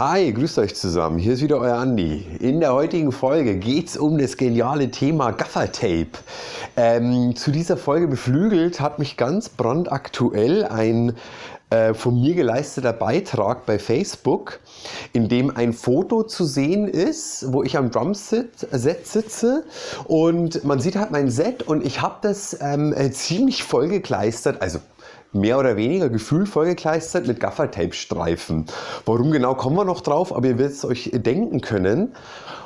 Hi, grüßt euch zusammen. Hier ist wieder euer Andi. In der heutigen Folge geht es um das geniale Thema Gaffertape. Ähm, zu dieser Folge beflügelt hat mich ganz brandaktuell ein äh, von mir geleisteter Beitrag bei Facebook, in dem ein Foto zu sehen ist, wo ich am Drumset sitze und man sieht halt mein Set und ich habe das ähm, äh, ziemlich vollgekleistert, also mehr oder weniger gefühlvoll gekleistert mit Gaffertape-Streifen. Warum genau kommen wir noch drauf, aber ihr werdet es euch denken können.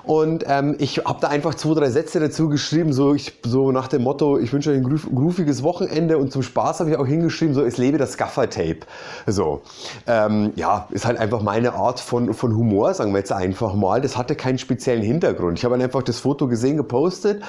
Und ähm, ich habe da einfach zwei, drei Sätze dazu geschrieben, so, ich, so nach dem Motto, ich wünsche euch ein grooviges Wochenende und zum Spaß habe ich auch hingeschrieben, so, es lebe das Gaffertape. So, ähm, ja, ist halt einfach meine Art von, von Humor, sagen wir jetzt einfach mal. Das hatte keinen speziellen Hintergrund. Ich habe einfach das Foto gesehen, gepostet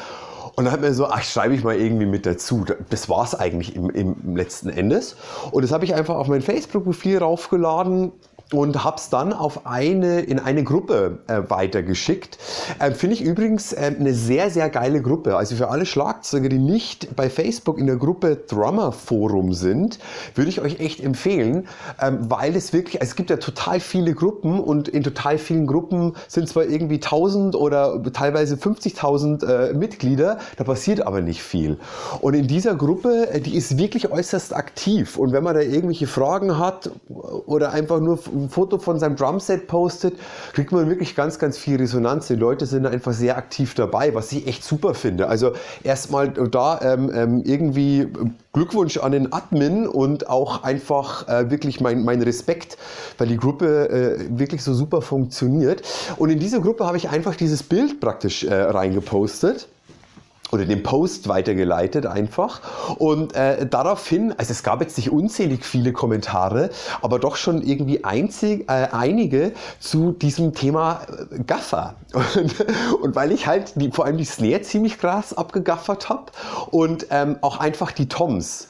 und dann hat mir so, ach, schreibe ich mal irgendwie mit dazu. Das war es eigentlich im, im letzten Endes. Und das habe ich einfach auf mein Facebook-Profil raufgeladen und habe es dann auf eine, in eine Gruppe äh, weitergeschickt. Äh, Finde ich übrigens äh, eine sehr, sehr geile Gruppe. Also für alle Schlagzeuger, die nicht bei Facebook in der Gruppe Drummer Forum sind, würde ich euch echt empfehlen, ähm, weil es wirklich, es gibt ja total viele Gruppen und in total vielen Gruppen sind zwar irgendwie 1000 oder teilweise 50.000 äh, Mitglieder, da passiert aber nicht viel. Und in dieser Gruppe, äh, die ist wirklich äußerst aktiv und wenn man da irgendwelche Fragen hat oder einfach nur ein Foto von seinem Drumset postet, kriegt man wirklich ganz, ganz viel Resonanz. Die Leute sind einfach sehr aktiv dabei, was ich echt super finde. Also erstmal da ähm, ähm irgendwie Glückwunsch an den Admin und auch einfach äh, wirklich mein, mein Respekt, weil die Gruppe äh, wirklich so super funktioniert. Und in diese Gruppe habe ich einfach dieses Bild praktisch äh, reingepostet oder den Post weitergeleitet einfach. Und äh, daraufhin, also es gab jetzt nicht unzählig viele Kommentare, aber doch schon irgendwie einzig, äh, einige zu diesem Thema äh, Gaffer. Und, und, weil ich halt die, vor allem die Snare ziemlich krass abgegaffert habe und ähm, auch einfach die Toms.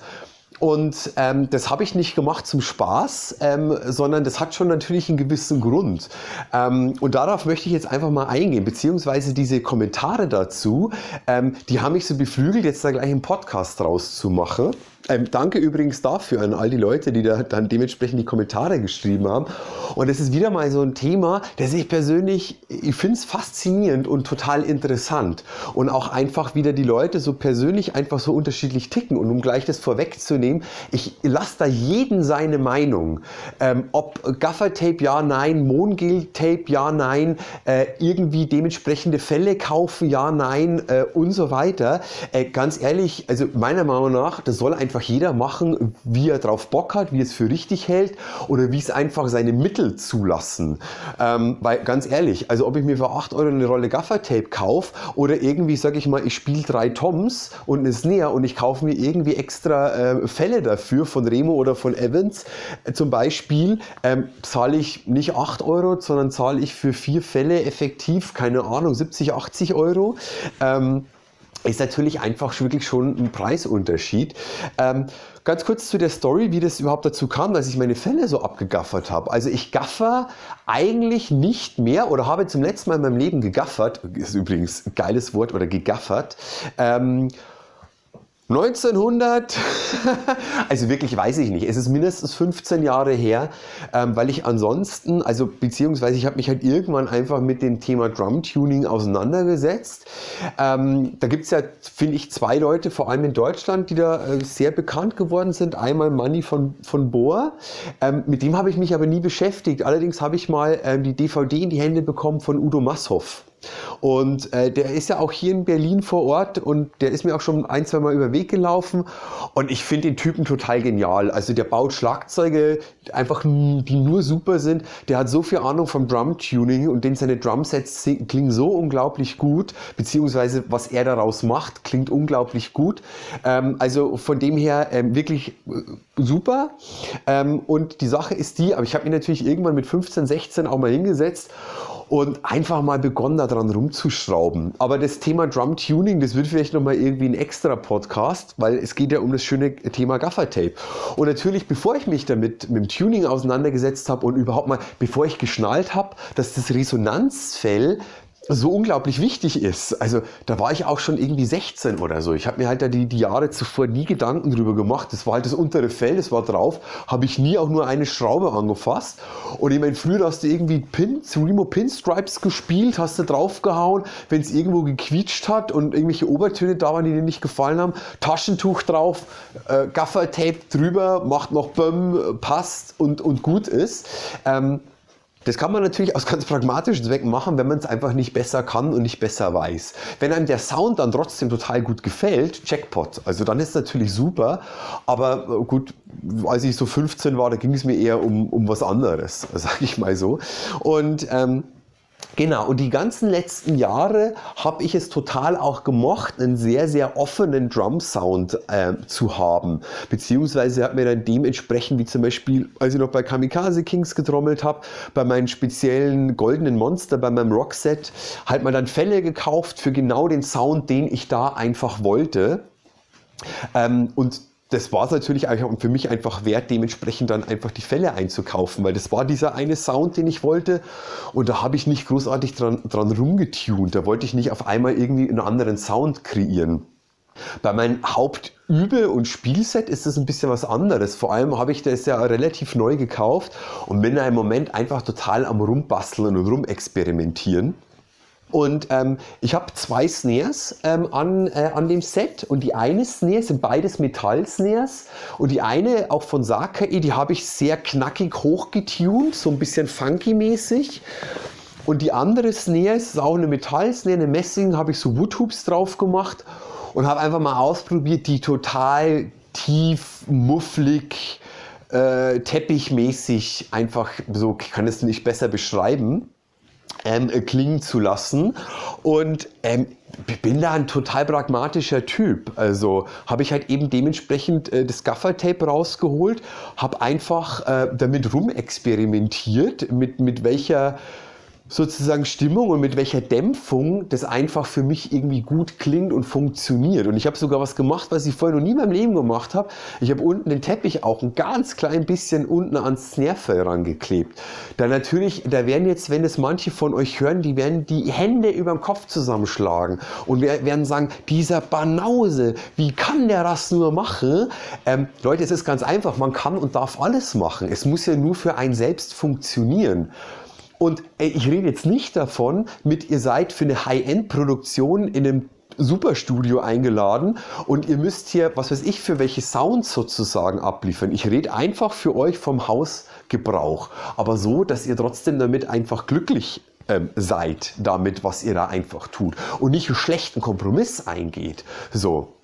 Und ähm, das habe ich nicht gemacht zum Spaß, ähm, sondern das hat schon natürlich einen gewissen Grund. Ähm, und darauf möchte ich jetzt einfach mal eingehen, beziehungsweise diese Kommentare dazu, ähm, die haben mich so beflügelt, jetzt da gleich einen Podcast draus zu machen. Ähm, danke übrigens dafür an all die Leute, die da dann dementsprechend die Kommentare geschrieben haben. Und es ist wieder mal so ein Thema, das ich persönlich, ich finde es faszinierend und total interessant. Und auch einfach wieder die Leute so persönlich einfach so unterschiedlich ticken. Und um gleich das vorwegzunehmen, ich lasse da jeden seine Meinung. Ähm, ob Gaffertape ja, nein, Mongil-Tape ja, nein, äh, irgendwie dementsprechende Fälle kaufen ja, nein äh, und so weiter. Äh, ganz ehrlich, also meiner Meinung nach, das soll einfach einfach jeder machen, wie er drauf Bock hat, wie es für richtig hält oder wie es einfach seine Mittel zulassen. Ähm, weil ganz ehrlich, also ob ich mir für 8 Euro eine Rolle Gaffertape kaufe oder irgendwie, sag ich mal, ich spiele drei Toms und eine Snare und ich kaufe mir irgendwie extra äh, Fälle dafür von Remo oder von Evans, äh, zum Beispiel, ähm, zahle ich nicht 8 Euro, sondern zahle ich für vier Fälle effektiv, keine Ahnung, 70, 80 Euro. Ähm, ist natürlich einfach wirklich schon ein Preisunterschied. Ähm, ganz kurz zu der Story, wie das überhaupt dazu kam, dass ich meine Fälle so abgegaffert habe. Also ich gaffer eigentlich nicht mehr oder habe zum letzten Mal in meinem Leben gegaffert, ist übrigens ein geiles Wort oder gegaffert, ähm, 1900, also wirklich weiß ich nicht, es ist mindestens 15 Jahre her, ähm, weil ich ansonsten, also beziehungsweise ich habe mich halt irgendwann einfach mit dem Thema Drum-Tuning auseinandergesetzt. Ähm, da gibt es ja, finde ich, zwei Leute, vor allem in Deutschland, die da äh, sehr bekannt geworden sind. Einmal Manny von, von Bohr, ähm, mit dem habe ich mich aber nie beschäftigt. Allerdings habe ich mal die DVD in die Hände bekommen von Udo Masshoff. Und äh, der ist ja auch hier in Berlin vor Ort und der ist mir auch schon ein, zwei Mal über Weg gelaufen. Und ich finde den Typen total genial. Also der baut Schlagzeuge, einfach die nur super sind. Der hat so viel Ahnung vom Drum-Tuning und den seine Drumsets klingen so unglaublich gut, beziehungsweise was er daraus macht, klingt unglaublich gut. Ähm, also von dem her ähm, wirklich äh, super. Ähm, und die Sache ist die, aber ich habe mich natürlich irgendwann mit 15, 16 auch mal hingesetzt und einfach mal begonnen, daran rumzuschrauben. Aber das Thema Drum Tuning, das wird vielleicht nochmal irgendwie ein extra Podcast, weil es geht ja um das schöne Thema Gaffertape. Und natürlich, bevor ich mich damit mit dem Tuning auseinandergesetzt habe und überhaupt mal, bevor ich geschnallt habe, dass das Resonanzfell so unglaublich wichtig ist. Also da war ich auch schon irgendwie 16 oder so. Ich habe mir halt da die, die Jahre zuvor nie Gedanken drüber gemacht. Das war halt das untere Fell, das war drauf. Habe ich nie auch nur eine Schraube angefasst. Und ich meine, früher hast du irgendwie Pins, Remo Pinstripes gespielt, hast du draufgehauen, wenn es irgendwo gequietscht hat und irgendwelche Obertöne da waren, die dir nicht gefallen haben. Taschentuch drauf, äh, Gaffertape drüber, macht noch Bömm, passt und, und gut ist. Ähm, das kann man natürlich aus ganz pragmatischen Zwecken machen, wenn man es einfach nicht besser kann und nicht besser weiß. Wenn einem der Sound dann trotzdem total gut gefällt, Jackpot. Also dann ist es natürlich super. Aber äh, gut, als ich so 15 war, da ging es mir eher um, um was anderes, sag ich mal so. Und ähm, Genau, und die ganzen letzten Jahre habe ich es total auch gemocht, einen sehr, sehr offenen Drum-Sound äh, zu haben. Beziehungsweise hat mir dann dementsprechend, wie zum Beispiel, als ich noch bei Kamikaze Kings getrommelt habe, bei meinen speziellen goldenen Monster, bei meinem Rockset, halt mal dann Fälle gekauft für genau den Sound, den ich da einfach wollte. Ähm, und das war es natürlich auch für mich einfach wert, dementsprechend dann einfach die Fälle einzukaufen, weil das war dieser eine Sound, den ich wollte und da habe ich nicht großartig dran, dran rumgetunt. Da wollte ich nicht auf einmal irgendwie einen anderen Sound kreieren. Bei meinem Hauptübe- und Spielset ist das ein bisschen was anderes. Vor allem habe ich das ja relativ neu gekauft und bin da im Moment einfach total am Rumbasteln und rumexperimentieren. Und ähm, ich habe zwei Snares ähm, an, äh, an dem Set. Und die eine Snare sind beides Metall-Snares. Und die eine auch von Sakai, die habe ich sehr knackig hochgetuned, so ein bisschen funky-mäßig. Und die andere Snare ist auch eine Metall-Snare, eine Messing, habe ich so Woodhoops drauf gemacht. Und habe einfach mal ausprobiert, die total tief, mufflig, äh, teppichmäßig einfach so, ich kann es nicht besser beschreiben ähm, klingen zu lassen. Und ähm, bin da ein total pragmatischer Typ. Also habe ich halt eben dementsprechend äh, das Gaffertape rausgeholt, habe einfach äh, damit rumexperimentiert, mit, mit welcher sozusagen Stimmung und mit welcher Dämpfung das einfach für mich irgendwie gut klingt und funktioniert. Und ich habe sogar was gemacht, was ich vorher noch nie in meinem Leben gemacht habe. Ich habe unten den Teppich auch ein ganz klein bisschen unten ans Snarefell rangeklebt. Da natürlich, da werden jetzt, wenn es manche von euch hören, die werden die Hände über dem Kopf zusammenschlagen und werden sagen, dieser Banause, wie kann der das nur machen? Ähm, Leute, es ist ganz einfach, man kann und darf alles machen. Es muss ja nur für einen selbst funktionieren. Und ey, ich rede jetzt nicht davon, mit ihr seid für eine High-End-Produktion in einem Superstudio eingeladen und ihr müsst hier, was weiß ich, für welche Sounds sozusagen abliefern. Ich rede einfach für euch vom Hausgebrauch, aber so, dass ihr trotzdem damit einfach glücklich ähm, seid, damit, was ihr da einfach tut und nicht einen schlechten Kompromiss eingeht. So.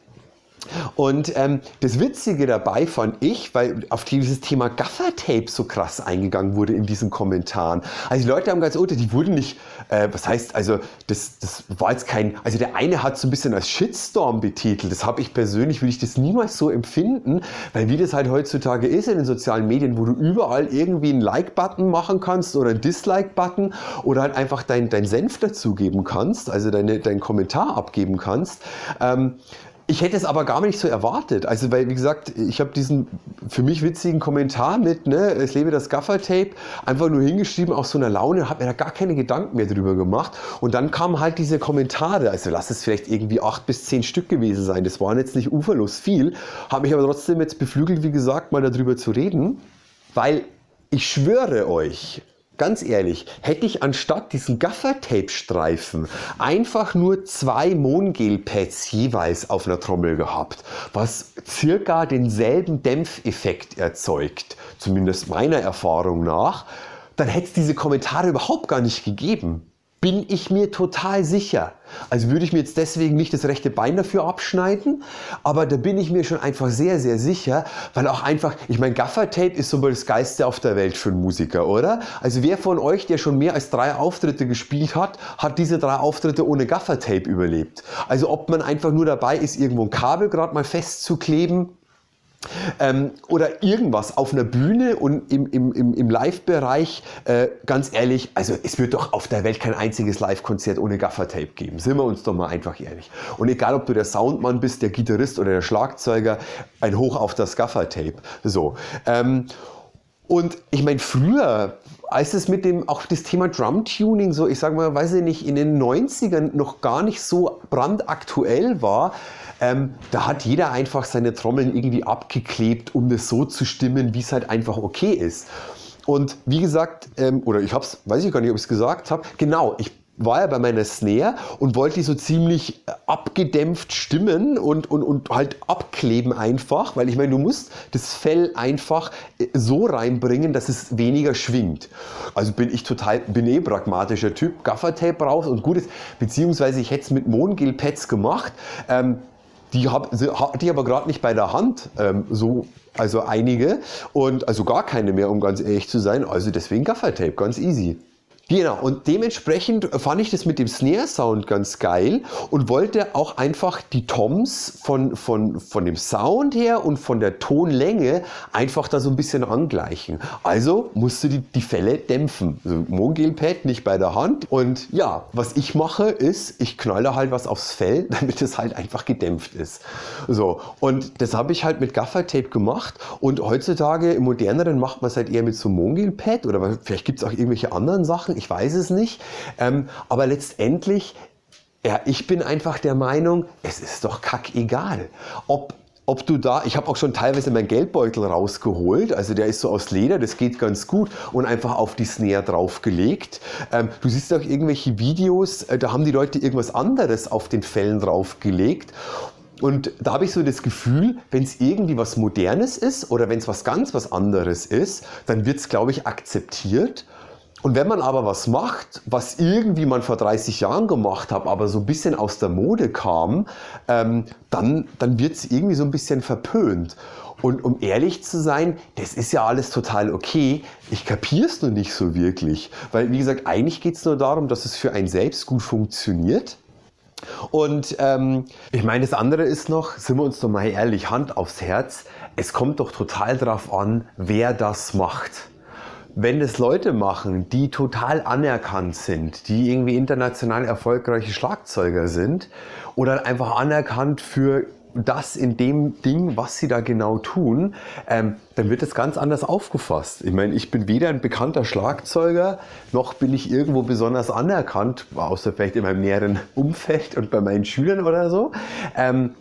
Und ähm, das Witzige dabei fand ich, weil auf dieses Thema Gaffertape so krass eingegangen wurde in diesen Kommentaren. Also die Leute haben ganz unter, die wurden nicht, äh, was heißt, also das, das war jetzt kein, also der eine hat so ein bisschen als Shitstorm betitelt. Das habe ich persönlich, würde ich das niemals so empfinden, weil wie das halt heutzutage ist in den sozialen Medien, wo du überall irgendwie einen Like-Button machen kannst oder einen Dislike-Button oder halt einfach dein, dein Senf dazugeben kannst, also deine, deinen Kommentar abgeben kannst. Ähm, ich hätte es aber gar nicht so erwartet. Also, weil, wie gesagt, ich habe diesen für mich witzigen Kommentar mit, ne, es lebe das Gaffertape, einfach nur hingeschrieben aus so einer Laune, habe mir da gar keine Gedanken mehr drüber gemacht. Und dann kamen halt diese Kommentare, also lass es vielleicht irgendwie acht bis zehn Stück gewesen sein. Das waren jetzt nicht uferlos viel, habe mich aber trotzdem jetzt beflügelt, wie gesagt, mal darüber zu reden, weil ich schwöre euch, ganz ehrlich, hätte ich anstatt diesen Gaffertape-Streifen einfach nur zwei Mongel-Pads jeweils auf einer Trommel gehabt, was circa denselben Dämpfeffekt erzeugt, zumindest meiner Erfahrung nach, dann hätte es diese Kommentare überhaupt gar nicht gegeben bin ich mir total sicher. Also würde ich mir jetzt deswegen nicht das rechte Bein dafür abschneiden, aber da bin ich mir schon einfach sehr, sehr sicher, weil auch einfach, ich meine, Gaffertape ist so mal das Geiste auf der Welt für einen Musiker, oder? Also wer von euch, der schon mehr als drei Auftritte gespielt hat, hat diese drei Auftritte ohne Gaffertape überlebt? Also ob man einfach nur dabei ist, irgendwo ein Kabel gerade mal festzukleben, ähm, oder irgendwas auf einer Bühne und im, im, im, im Live-Bereich, äh, ganz ehrlich, also es wird doch auf der Welt kein einziges Live-Konzert ohne Gaffertape geben. Sind wir uns doch mal einfach ehrlich. Und egal, ob du der Soundmann bist, der Gitarrist oder der Schlagzeuger, ein Hoch auf das Gaffertape. So. Ähm, Und ich meine, früher, als es mit dem, auch das Thema Drum-Tuning so, ich sag mal, weiß ich nicht, in den 90ern noch gar nicht so brandaktuell war, ähm, da hat jeder einfach seine Trommeln irgendwie abgeklebt, um das so zu stimmen, wie es halt einfach okay ist. Und wie gesagt, ähm, oder ich hab's, weiß ich gar nicht, ob ich es gesagt habe, genau, ich war ja bei meiner Snare und wollte die so ziemlich äh, abgedämpft stimmen und, und, und halt abkleben einfach, weil ich meine, du musst das Fell einfach äh, so reinbringen, dass es weniger schwingt. Also bin ich total, bin eh pragmatischer Typ, Gaffertape raus und gutes, beziehungsweise ich hätte es mit Mondgel-Pads gemacht. Ähm, die hatte ich aber gerade nicht bei der Hand, ähm, so, also einige und also gar keine mehr, um ganz ehrlich zu sein. Also deswegen Gaffertape, ganz easy. Genau, und dementsprechend fand ich das mit dem Snare-Sound ganz geil und wollte auch einfach die Toms von, von, von dem Sound her und von der Tonlänge einfach da so ein bisschen angleichen. Also musste die, die Fälle dämpfen. Also Mongel-Pad nicht bei der Hand. Und ja, was ich mache ist, ich knalle halt was aufs Fell, damit es halt einfach gedämpft ist. So, und das habe ich halt mit Gaffer-Tape gemacht und heutzutage im moderneren macht man es halt eher mit so Mongel-Pad oder vielleicht gibt es auch irgendwelche anderen Sachen ich weiß es nicht. Ähm, aber letztendlich, ja, ich bin einfach der Meinung, es ist doch kackegal, ob ob du da, ich habe auch schon teilweise meinen Geldbeutel rausgeholt, also der ist so aus Leder, das geht ganz gut und einfach auf die Snare draufgelegt. Ähm, du siehst auch irgendwelche Videos, äh, da haben die Leute irgendwas anderes auf den Fällen draufgelegt und da habe ich so das Gefühl, wenn es irgendwie was Modernes ist oder wenn es was ganz was anderes ist, dann wird es, glaube ich, akzeptiert und wenn man aber was macht, was irgendwie man vor 30 Jahren gemacht hat, aber so ein bisschen aus der Mode kam, ähm, dann, dann wird es irgendwie so ein bisschen verpönt. Und um ehrlich zu sein, das ist ja alles total okay. Ich kapiere es nur nicht so wirklich. Weil, wie gesagt, eigentlich geht es nur darum, dass es für einen selbst gut funktioniert. Und ähm, ich meine, das andere ist noch, sind wir uns doch mal ehrlich, Hand aufs Herz, es kommt doch total darauf an, wer das macht wenn es Leute machen, die total anerkannt sind, die irgendwie international erfolgreiche Schlagzeuger sind oder einfach anerkannt für das in dem Ding, was sie da genau tun, ähm, dann wird das ganz anders aufgefasst. Ich meine, ich bin weder ein bekannter Schlagzeuger, noch bin ich irgendwo besonders anerkannt, außer vielleicht in meinem näheren Umfeld und bei meinen Schülern oder so. Ähm,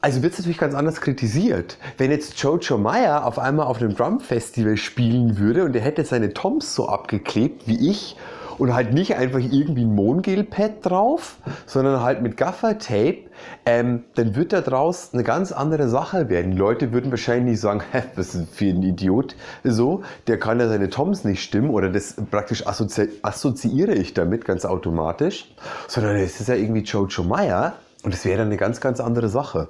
also wird es natürlich ganz anders kritisiert. Wenn jetzt Jojo Meyer auf einmal auf einem Drum-Festival spielen würde und er hätte seine Toms so abgeklebt wie ich und halt nicht einfach irgendwie ein Mongel-Pad drauf, sondern halt mit Gaffer-Tape, ähm, dann wird da draus eine ganz andere Sache werden. Die Leute würden wahrscheinlich sagen, hä, was ist für ein Idiot so, der kann ja seine Toms nicht stimmen oder das praktisch assozi assoziiere ich damit ganz automatisch, sondern es ist ja irgendwie Jojo Meyer und das wäre dann eine ganz, ganz andere Sache.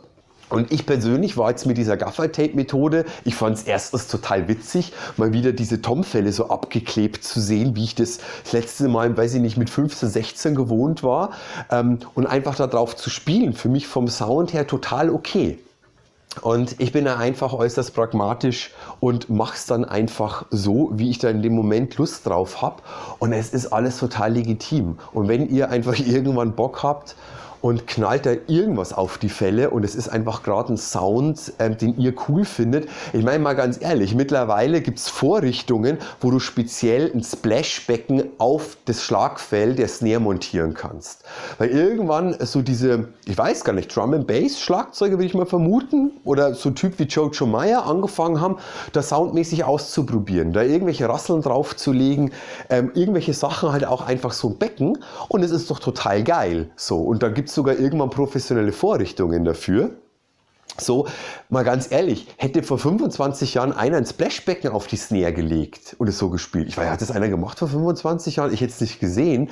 Und ich persönlich war jetzt mit dieser Gaffer-Tape-Methode, ich fand es erstens total witzig, mal wieder diese Tom-Fälle so abgeklebt zu sehen, wie ich das, das letzte Mal, weiß ich nicht, mit 15, 16 gewohnt war. Ähm, und einfach darauf zu spielen, für mich vom Sound her total okay. Und ich bin da einfach äußerst pragmatisch und mache es dann einfach so, wie ich da in dem Moment Lust drauf habe. Und es ist alles total legitim. Und wenn ihr einfach irgendwann Bock habt, und knallt da irgendwas auf die Fälle und es ist einfach gerade ein Sound, ähm, den ihr cool findet. Ich meine mal ganz ehrlich, mittlerweile gibt es Vorrichtungen, wo du speziell ein Splashbecken auf das Schlagfell der Snare montieren kannst. Weil irgendwann so diese, ich weiß gar nicht, Drum and Bass Schlagzeuge würde ich mal vermuten oder so Typ wie Jojo Meyer angefangen haben, da soundmäßig auszuprobieren, da irgendwelche Rasseln draufzulegen, ähm, irgendwelche Sachen halt auch einfach so ein Becken und es ist doch total geil. So und da gibt gibt sogar irgendwann professionelle Vorrichtungen dafür. So, mal ganz ehrlich, hätte vor 25 Jahren einer ein Splashbecken auf die Snare gelegt und es so gespielt. Ich weiß, hat das einer gemacht vor 25 Jahren? Ich hätte es nicht gesehen.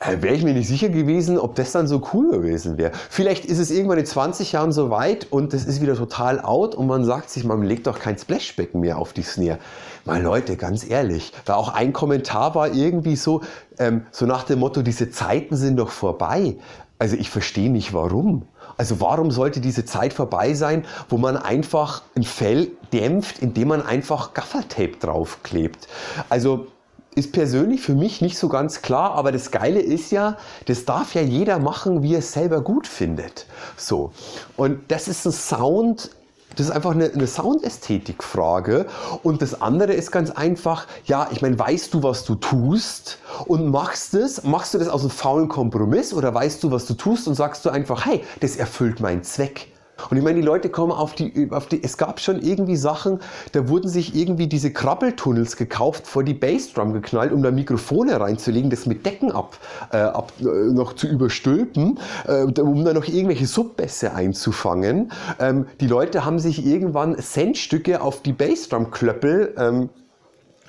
Äh, wäre ich mir nicht sicher gewesen, ob das dann so cool gewesen wäre. Vielleicht ist es irgendwann in 20 Jahren so weit und das ist wieder total out und man sagt sich, man legt doch kein Splashbecken mehr auf die Snare. Mal Leute, ganz ehrlich, da auch ein Kommentar war irgendwie so, ähm, so nach dem Motto, diese Zeiten sind doch vorbei. Also ich verstehe nicht warum. Also warum sollte diese Zeit vorbei sein, wo man einfach ein Fell dämpft, indem man einfach Gaffertape draufklebt? Also ist persönlich für mich nicht so ganz klar, aber das Geile ist ja, das darf ja jeder machen, wie er es selber gut findet. So. Und das ist ein Sound, Das ist einfach eine, eine Soundästhetikfrage. Und das andere ist ganz einfach, ja, ich meine, weißt du, was du tust und machst es? Machst du das aus einem faulen Kompromiss oder weißt du, was du tust und sagst du einfach, hey, das erfüllt meinen Zweck? Und ich meine, die Leute kommen auf die, auf die, es gab schon irgendwie Sachen, da wurden sich irgendwie diese Krabbeltunnels gekauft, vor die Bassdrum geknallt, um da Mikrofone reinzulegen, das mit Decken ab, äh, ab äh, noch zu überstülpen, äh, um da noch irgendwelche Subbässe einzufangen. Ähm, die Leute haben sich irgendwann Centstücke auf die Bassdrum-Klöppel ähm,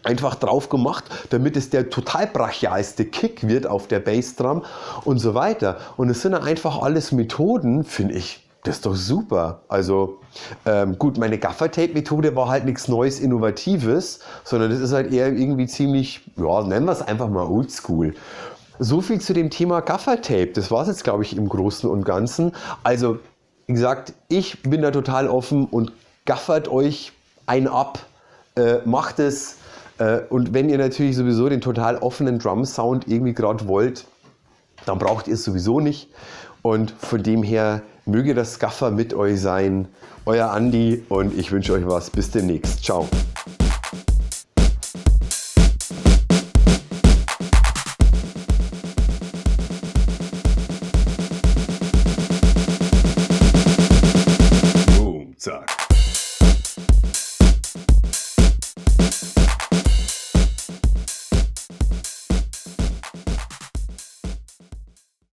einfach drauf gemacht, damit es der total brachialste Kick wird auf der Bassdrum und so weiter. Und es sind einfach alles Methoden, finde ich, das ist doch super. Also ähm, gut, meine Gaffer-Tape-Methode war halt nichts Neues, Innovatives, sondern das ist halt eher irgendwie ziemlich, ja, nennen wir es einfach mal Oldschool. So viel zu dem Thema Gaffer-Tape. Das war es jetzt, glaube ich, im Großen und Ganzen. Also, wie gesagt, ich bin da total offen und gaffert euch ein ab, äh, macht es. Äh, und wenn ihr natürlich sowieso den total offenen Drum-Sound irgendwie gerade wollt, dann braucht ihr es sowieso nicht. Und von dem her möge das Gaffer mit euch sein. Euer Andi und ich wünsche euch was. Bis demnächst. Ciao.